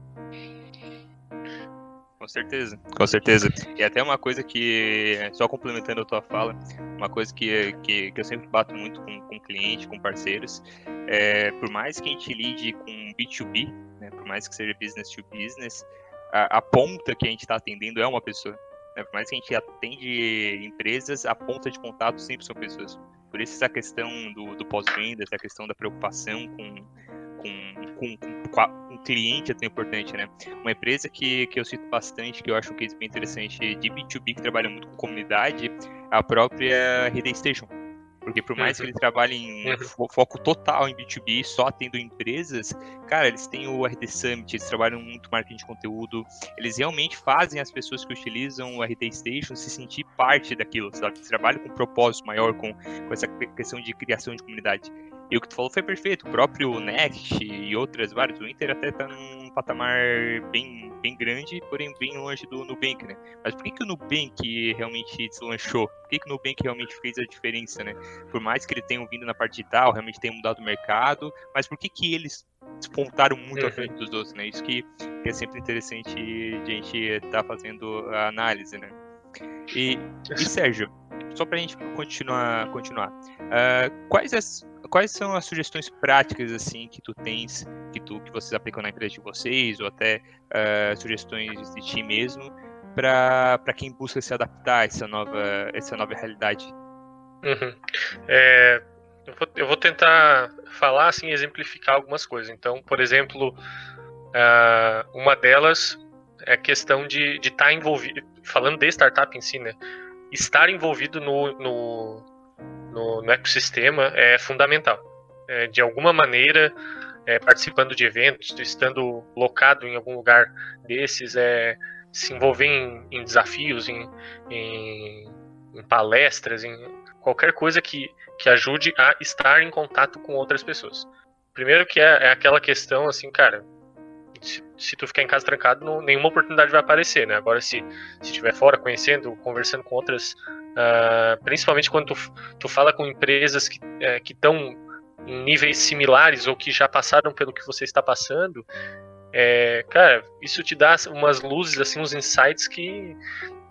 S2: Com certeza, com certeza. E até uma coisa que, só complementando a tua fala, uma coisa que, que, que eu sempre bato muito com, com cliente, com parceiros, é, por mais que a gente lide com B2B, né, por mais que seja business to business, a, a ponta que a gente está atendendo é uma pessoa. Né, por mais que a gente atende empresas, a ponta de contato sempre são pessoas. Por isso essa questão do, do pós-venda, essa questão da preocupação com, com, com, com, cliente é tão importante, né? Uma empresa que, que eu cito bastante, que eu acho um case bem interessante de B2B, que trabalha muito com comunidade, é a própria Hidden Station. Porque por mais que eles trabalhem em fo foco total em B2B, só tendo empresas, cara, eles têm o RD Summit, eles trabalham muito marketing de conteúdo, eles realmente fazem as pessoas que utilizam o RD Station se sentir parte daquilo, sabe? Eles trabalham com um propósito maior, com, com essa questão de criação de comunidade. E o que tu falou foi perfeito. O próprio Next e outras várias, o Inter até tá num patamar bem, bem grande, porém bem longe do Nubank, né? Mas por que, que o Nubank realmente deslanchou? Por que, que o Nubank realmente fez a diferença, né? Por mais que ele tenha vindo na parte digital, realmente tenha mudado o mercado, mas por que, que eles despontaram muito uhum. à frente dos outros, né? Isso que, que é sempre interessante a gente estar tá fazendo a análise, né? E, e Sérgio, só para a gente continuar, continuar uh, quais as quais são as sugestões práticas assim que tu tens, que tu que vocês aplicam na empresa de vocês ou até uh, sugestões de ti mesmo para quem busca se adaptar a essa nova essa nova realidade?
S3: Uhum. É, eu, vou, eu, vou, tentar falar assim, exemplificar algumas coisas. Então, por exemplo, uh, uma delas é a questão de estar tá envolvido, falando de startup em si, né? Estar envolvido no, no no, no ecossistema é fundamental. É, de alguma maneira, é, participando de eventos, estando locado em algum lugar desses, é, se envolver em, em desafios, em, em, em, palestras, em qualquer coisa que, que ajude a estar em contato com outras pessoas. Primeiro que é, é aquela questão assim, cara, se, se, tu ficar em casa trancado, não, nenhuma oportunidade vai aparecer, né? Agora, se estiver fora, conhecendo, conversando com outras Uh, principalmente quando tu, tu fala com empresas que é, estão em níveis similares ou que já passaram pelo que você está passando, é, cara, isso te dá umas luzes, assim, uns insights que,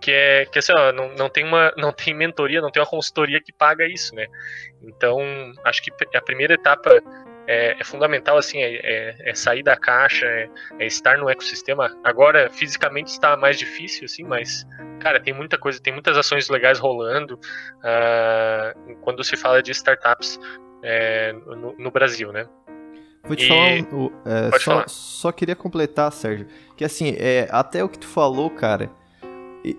S3: que é que assim, ó, não, não tem uma não tem mentoria, não tem uma consultoria que paga isso, né? Então, acho que a primeira etapa é, é fundamental, assim, é, é, é, sair da caixa, é, é, estar no ecossistema. Agora, fisicamente está mais difícil, assim, mas, cara, tem muita coisa, tem muitas ações legais rolando uh, quando se fala de startups é, no, no, Brasil, né?
S4: Vou te e... falar, um, é, só, só queria completar, Sérgio, que assim, é, até o que tu falou, cara,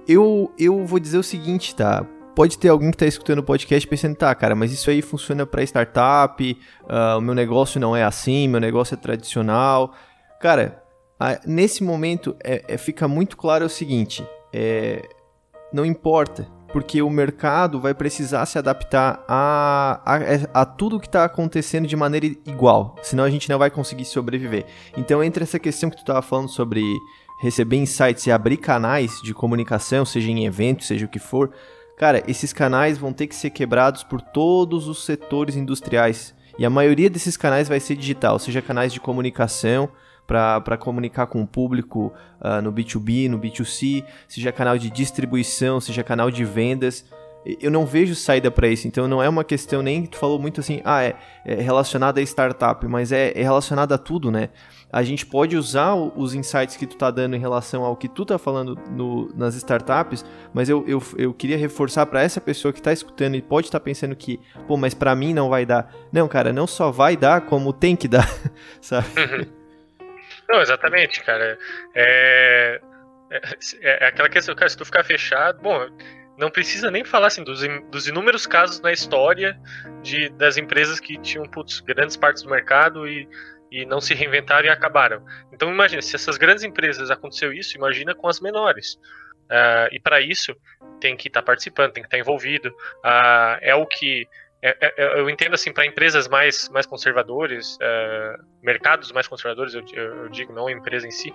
S4: eu, eu vou dizer o seguinte, tá? Pode ter alguém que está escutando o podcast pensando, tá, cara, mas isso aí funciona para startup, uh, o meu negócio não é assim, meu negócio é tradicional. Cara, nesse momento é, é, fica muito claro o seguinte, é, não importa, porque o mercado vai precisar se adaptar a, a, a tudo que está acontecendo de maneira igual, senão a gente não vai conseguir sobreviver. Então, entre essa questão que tu estava falando sobre receber insights e abrir canais de comunicação, seja em eventos, seja o que for, Cara, esses canais vão ter que ser quebrados por todos os setores industriais. E a maioria desses canais vai ser digital, seja canais de comunicação para comunicar com o público uh, no B2B, no B2C, seja canal de distribuição, seja canal de vendas. Eu não vejo saída para isso, então não é uma questão nem tu falou muito assim, ah, é, é relacionada a startup, mas é, é relacionada a tudo, né? a gente pode usar os insights que tu tá dando em relação ao que tu tá falando no, nas startups, mas eu, eu, eu queria reforçar para essa pessoa que tá escutando e pode estar tá pensando que, pô, mas para mim não vai dar. Não, cara, não só vai dar, como tem que dar, sabe?
S3: Uhum. Não, exatamente, cara. É, é, é, aquela questão, cara, se tu ficar fechado, bom, não precisa nem falar assim dos, dos inúmeros casos na história de, das empresas que tinham putz, grandes partes do mercado e e não se reinventaram e acabaram. Então imagina, se essas grandes empresas aconteceu isso, imagina com as menores. Uh, e para isso tem que estar tá participando, tem que estar tá envolvido. Uh, é o que é, é, é eu entendo assim para empresas mais mais conservadores, uh, mercados mais conservadores, eu, eu, digo não a empresa em si,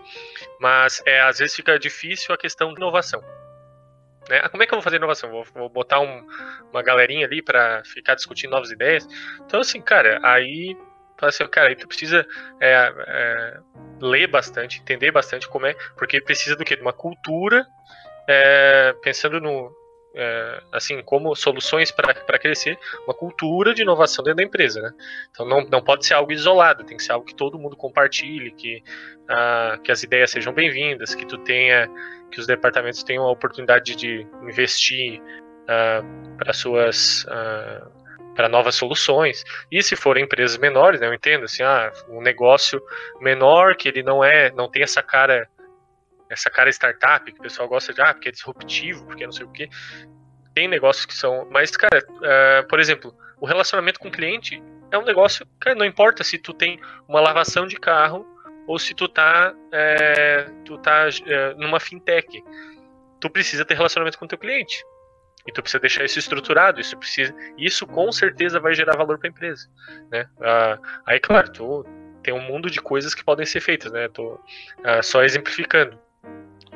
S3: mas é, às vezes fica difícil a questão de inovação. Né? Ah, como é que eu vou fazer inovação? Vou, vou botar um, uma galerinha ali para ficar discutindo novas ideias. Então assim, cara, aí Fala assim, cara, aí tu precisa é, é, ler bastante, entender bastante como é, porque precisa do quê? De uma cultura, é, pensando no, é, assim, como soluções para crescer, uma cultura de inovação dentro da empresa, né? Então não, não pode ser algo isolado, tem que ser algo que todo mundo compartilhe, que, uh, que as ideias sejam bem-vindas, que tu tenha, que os departamentos tenham a oportunidade de investir uh, para suas uh, para novas soluções. E se forem empresas menores, né, eu entendo assim, ah, um negócio menor que ele não é, não tem essa cara essa cara startup que o pessoal gosta de, ah, porque é disruptivo, porque não sei o quê. Tem negócios que são, mas cara, uh, por exemplo, o relacionamento com o cliente é um negócio, cara, não importa se tu tem uma lavação de carro ou se tu tá, é, tu tá é, numa fintech. Tu precisa ter relacionamento com o teu cliente. E tu precisa deixar isso estruturado, isso precisa, isso com certeza vai gerar valor para a empresa, né? Ah, aí, claro, tu tem um mundo de coisas que podem ser feitas, né? Tô ah, só exemplificando.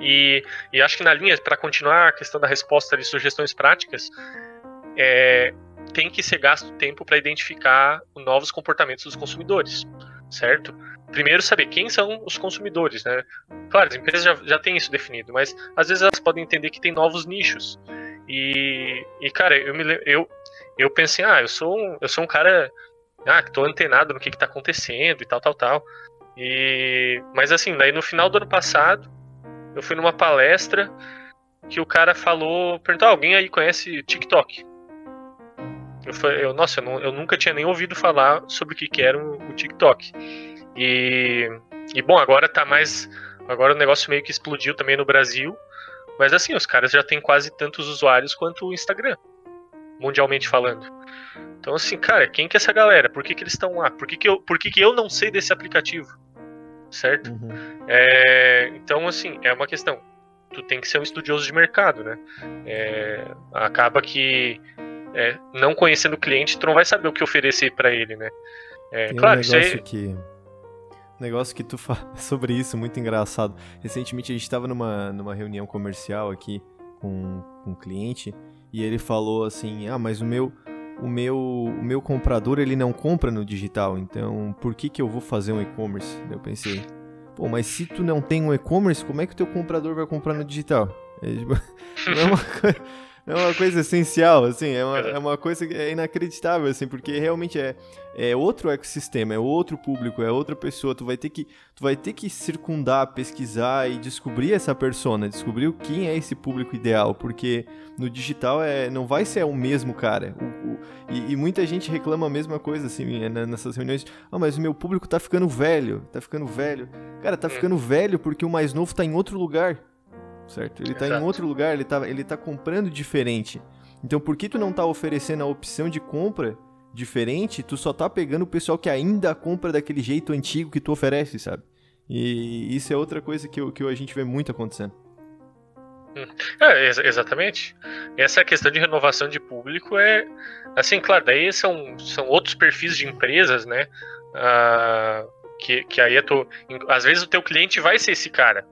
S3: E, e acho que na linha, para continuar a questão da resposta de sugestões práticas, é, tem que ser gasto tempo para identificar novos comportamentos dos consumidores, certo? Primeiro, saber quem são os consumidores, né? Claro, as empresas já, já têm isso definido, mas às vezes elas podem entender que tem novos nichos. E, e cara, eu, me, eu, eu pensei, ah, eu sou um, eu sou um cara ah, que tô antenado no que, que tá acontecendo e tal, tal, tal. E, mas assim, daí no final do ano passado, eu fui numa palestra que o cara falou, perguntou, alguém aí conhece TikTok? Eu falei, eu, nossa, eu, não, eu, nunca tinha nem ouvido falar sobre o que, que era o, o TikTok. E, e bom, agora tá mais. Agora o negócio meio que explodiu também no Brasil. Mas assim, os caras já têm quase tantos usuários quanto o Instagram, mundialmente falando. Então, assim, cara, quem que é essa galera? Por que, que eles estão lá? Por, que, que, eu, por que, que eu não sei desse aplicativo? Certo? Uhum. É, então, assim, é uma questão. Tu tem que ser um estudioso de mercado, né? É, acaba que é, não conhecendo o cliente, tu não vai saber o que oferecer para ele, né?
S4: É, claro, um negócio aí... que negócio que tu fala sobre isso, muito engraçado. Recentemente a gente estava numa, numa reunião comercial aqui com, com um cliente e ele falou assim: "Ah, mas o meu o meu o meu comprador ele não compra no digital, então por que que eu vou fazer um e-commerce?" Eu pensei: "Pô, mas se tu não tem um e-commerce, como é que o teu comprador vai comprar no digital?" É, tipo, não é uma coisa é uma coisa essencial, assim, é uma, é. uma coisa que é inacreditável, assim, porque realmente é, é outro ecossistema, é outro público, é outra pessoa, tu vai ter que, tu vai ter que circundar, pesquisar e descobrir essa persona, descobrir quem é esse público ideal, porque no digital é, não vai ser o mesmo cara, o, o, e, e, muita gente reclama a mesma coisa, assim, né, nessas reuniões, ah, mas o meu público tá ficando velho, tá ficando velho, cara, tá hum. ficando velho porque o mais novo tá em outro lugar, certo? Ele está em outro lugar, ele está ele tá comprando diferente. Então por que tu não está oferecendo a opção de compra diferente? Tu só está pegando o pessoal que ainda compra daquele jeito antigo que tu oferece, sabe? E isso é outra coisa que, que a gente vê muito acontecendo.
S3: Hum. É, ex exatamente. Essa questão de renovação de público é. Assim, claro, daí são, são outros perfis de empresas, né? Ah, que, que aí tô, às vezes o teu cliente vai ser esse cara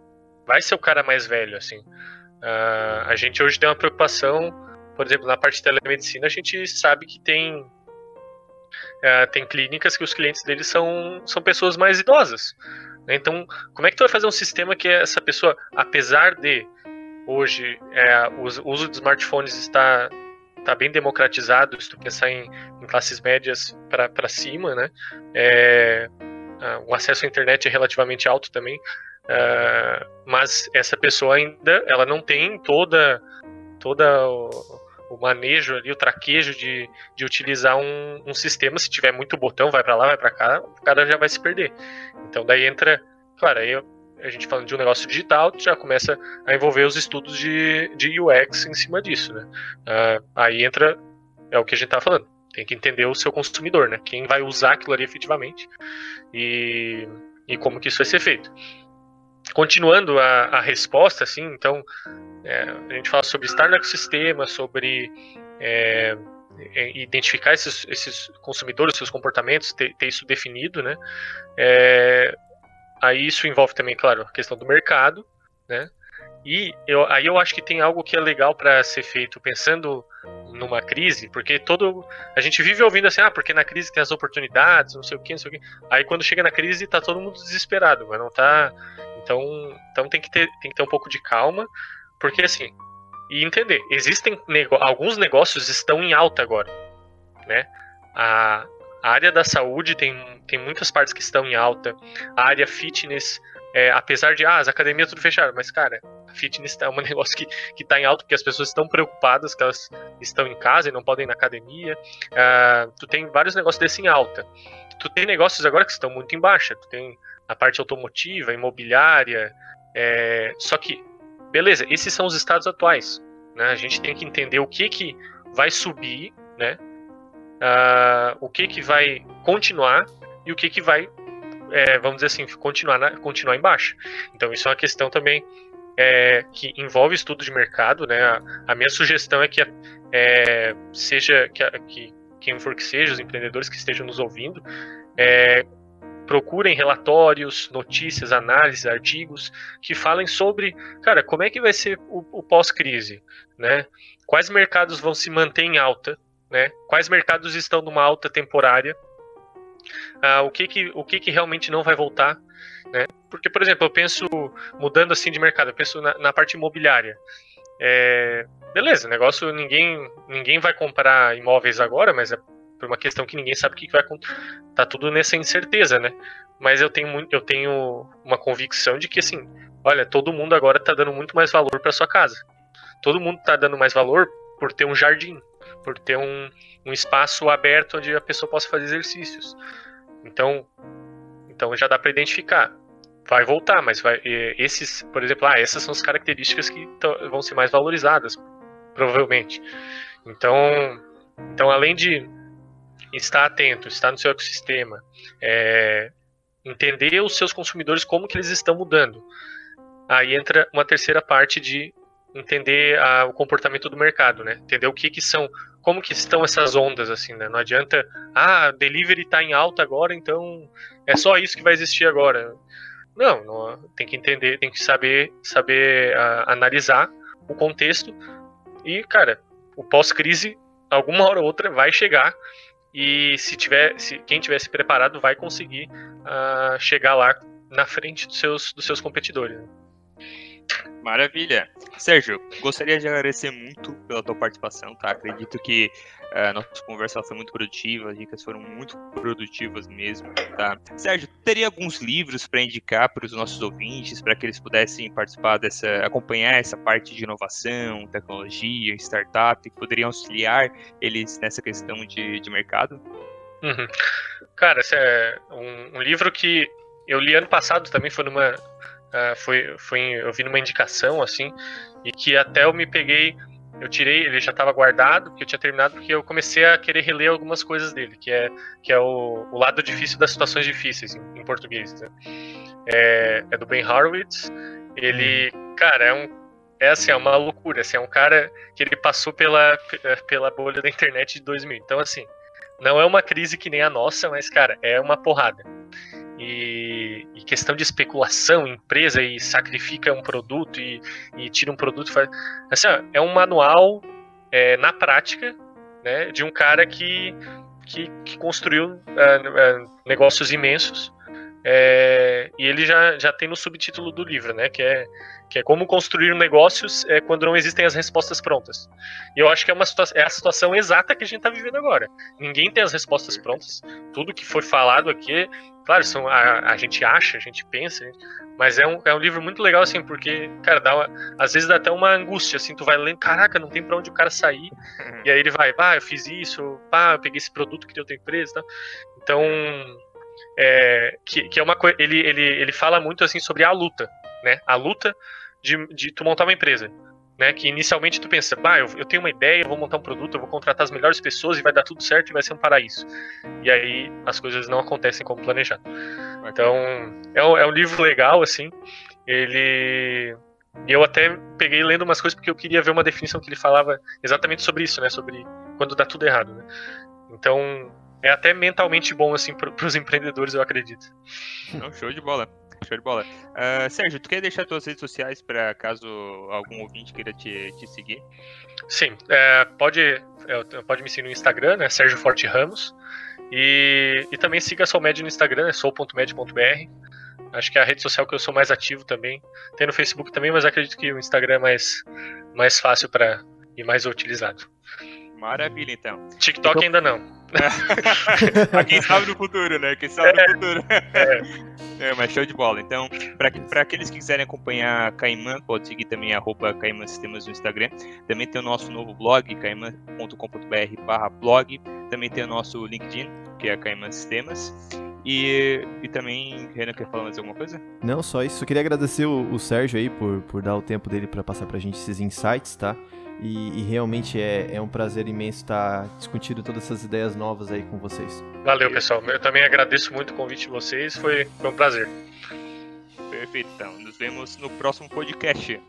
S3: vai ser o cara mais velho, assim. Uh, a gente hoje tem uma preocupação, por exemplo, na parte de telemedicina, a gente sabe que tem uh, tem clínicas que os clientes deles são, são pessoas mais idosas. Né? Então, como é que tu vai fazer um sistema que essa pessoa, apesar de hoje é, o uso de smartphones está está bem democratizado, se tu pensar em, em classes médias para cima, né? É, uh, o acesso à internet é relativamente alto também. Uh, mas essa pessoa ainda ela não tem toda toda o, o manejo ali, o traquejo de, de utilizar um, um sistema. Se tiver muito botão, vai para lá, vai para cá, o cara já vai se perder. Então daí entra, claro, aí a gente falando de um negócio digital, já começa a envolver os estudos de, de UX em cima disso, né? Uh, aí entra, é o que a gente tá falando, tem que entender o seu consumidor, né? Quem vai usar aquilo ali efetivamente e, e como que isso vai ser feito continuando a, a resposta, assim, então é, a gente fala sobre estar no ecossistema, sobre é, é, identificar esses, esses consumidores, seus comportamentos, ter, ter isso definido, né? É, aí isso envolve também, claro, a questão do mercado, né? E eu, aí eu acho que tem algo que é legal para ser feito pensando numa crise, porque todo a gente vive ouvindo assim, ah, porque na crise tem as oportunidades, não sei o que, não sei o que. Aí quando chega na crise tá todo mundo desesperado, mas não tá então, então tem, que ter, tem que ter um pouco de calma, porque assim, e entender, existem nego alguns negócios estão em alta agora, né? A, área da saúde tem, tem muitas partes que estão em alta, a área fitness, é, apesar de, ah, as academias tudo fecharam, mas cara, a fitness é um negócio que, que tá em alta porque as pessoas estão preocupadas que elas estão em casa e não podem ir na academia, uh, tu tem vários negócios desse em alta, tu tem negócios agora que estão muito em baixa, tu tem a parte automotiva, imobiliária. É... Só que, beleza, esses são os estados atuais. Né? A gente tem que entender o que, que vai subir, né? uh, o que que vai continuar e o que que vai, é, vamos dizer assim, continuar, na, continuar embaixo. Então isso é uma questão também é, que envolve estudo de mercado, né? A, a minha sugestão é que é, seja que, que, quem for que seja, os empreendedores que estejam nos ouvindo, é, procurem relatórios, notícias, análises, artigos que falem sobre, cara, como é que vai ser o, o pós-crise, né? Quais mercados vão se manter em alta, né? Quais mercados estão numa alta temporária? Ah, o que que o que que realmente não vai voltar, né? Porque, por exemplo, eu penso mudando assim de mercado, eu penso na, na parte imobiliária. É, beleza, negócio ninguém ninguém vai comprar imóveis agora, mas é por uma questão que ninguém sabe o que vai acontecer. Tá tudo nessa incerteza, né? Mas eu tenho, eu tenho uma convicção de que, assim, olha, todo mundo agora tá dando muito mais valor para sua casa. Todo mundo tá dando mais valor por ter um jardim, por ter um, um espaço aberto onde a pessoa possa fazer exercícios. Então, então já dá para identificar. Vai voltar, mas vai, esses, por exemplo, ah, essas são as características que vão ser mais valorizadas, provavelmente. Então, então além de estar atento, estar no seu ecossistema, é, entender os seus consumidores como que eles estão mudando. Aí entra uma terceira parte de entender a, o comportamento do mercado, né? Entender o que que são, como que estão essas ondas assim, né? Não adianta, ah, delivery está em alta agora, então é só isso que vai existir agora. Não, não tem que entender, tem que saber, saber uh, analisar o contexto e, cara, o pós-crise alguma hora ou outra vai chegar e se tiver, se quem tivesse preparado vai conseguir uh, chegar lá na frente dos seus, dos seus competidores.
S2: Maravilha. Sérgio, gostaria de agradecer muito pela tua participação, tá? Acredito que a uh, nossa conversa foi muito produtiva, as dicas foram muito produtivas mesmo, tá? Sérgio, teria alguns livros para indicar para os nossos ouvintes, para que eles pudessem participar dessa, acompanhar essa parte de inovação, tecnologia, startup, que poderiam auxiliar eles nessa questão de, de mercado?
S3: Uhum. Cara, esse é um, um livro que eu li ano passado também, foi numa Uh, foi, foi, eu vi numa indicação, assim, e que até eu me peguei, eu tirei, ele já estava guardado, porque eu tinha terminado, porque eu comecei a querer reler algumas coisas dele, que é, que é o, o lado difícil das situações difíceis, em, em português. Né? É, é, do Ben Horowitz, ele, cara, é um, é assim, é uma loucura, assim, é um cara que ele passou pela, pela bolha da internet de 2000, então assim, não é uma crise que nem a nossa, mas, cara, é uma porrada e, e, questão de especulação, empresa e sacrifica um produto e, e tira um produto. Faz... Assim, ó, é um manual é, na prática né, de um cara que, que, que construiu é, negócios imensos. É, e ele já, já tem no subtítulo do livro, né, que é que é como construir negócios é, quando não existem as respostas prontas. E eu acho que é, uma é a situação exata que a gente está vivendo agora. Ninguém tem as respostas prontas. Tudo que foi falado aqui, claro, são, a, a gente acha, a gente pensa, mas é um, é um livro muito legal, assim, porque, cara, dá uma, às vezes dá até uma angústia, assim, tu vai lendo, caraca, não tem para onde o cara sair, e aí ele vai, pá, eu fiz isso, pá, eu peguei esse produto que deu tua empresa, tá? então, é, que, que é uma coisa, ele, ele, ele fala muito, assim, sobre a luta, né, a luta de, de tu montar uma empresa. Né, que inicialmente tu pensa, bah, eu, eu, tenho uma ideia, eu vou montar um produto, eu vou contratar as melhores pessoas e vai dar tudo certo e vai ser um paraíso. E aí as coisas não acontecem como planejado. Então é um, é um livro legal, assim. Ele. E eu até peguei lendo umas coisas porque eu queria ver uma definição que ele falava exatamente sobre isso, né? Sobre quando dá tudo errado, né? Então é até mentalmente bom, assim, para os empreendedores, eu acredito.
S2: Não, show de bola. Show de bola. Uh, Sérgio, tu quer deixar tuas redes sociais para caso algum ouvinte queira te, te seguir?
S3: Sim, é, pode, é, pode me seguir no Instagram, né, Sérgio Forte Ramos. E, e também siga a Solmed no Instagram, é sou.med.br. Acho que é a rede social que eu sou mais ativo também. Tem no Facebook também, mas acredito que o Instagram é mais, mais fácil para e mais utilizado.
S2: Maravilha, então.
S3: TikTok então... ainda não.
S2: quem sabe no futuro, né? Quem sabe no futuro. É. é, mas show de bola. Então, para aqueles que quiserem acompanhar a Caimã, pode seguir também a Caimã Sistemas no Instagram. Também tem o nosso novo blog, caimã.com.br barra blog. Também tem o nosso LinkedIn, que é a Caimã Sistemas. E, e também, Renan, quer falar mais alguma coisa?
S4: Não, só isso. Eu queria agradecer o, o Sérgio aí por, por dar o tempo dele para passar pra gente esses insights, tá? E, e realmente é, é um prazer imenso estar discutindo todas essas ideias novas aí com vocês.
S3: Valeu, pessoal. Eu também agradeço muito o convite de vocês. Foi, foi um prazer.
S2: Perfeito, então. Nos vemos no próximo podcast.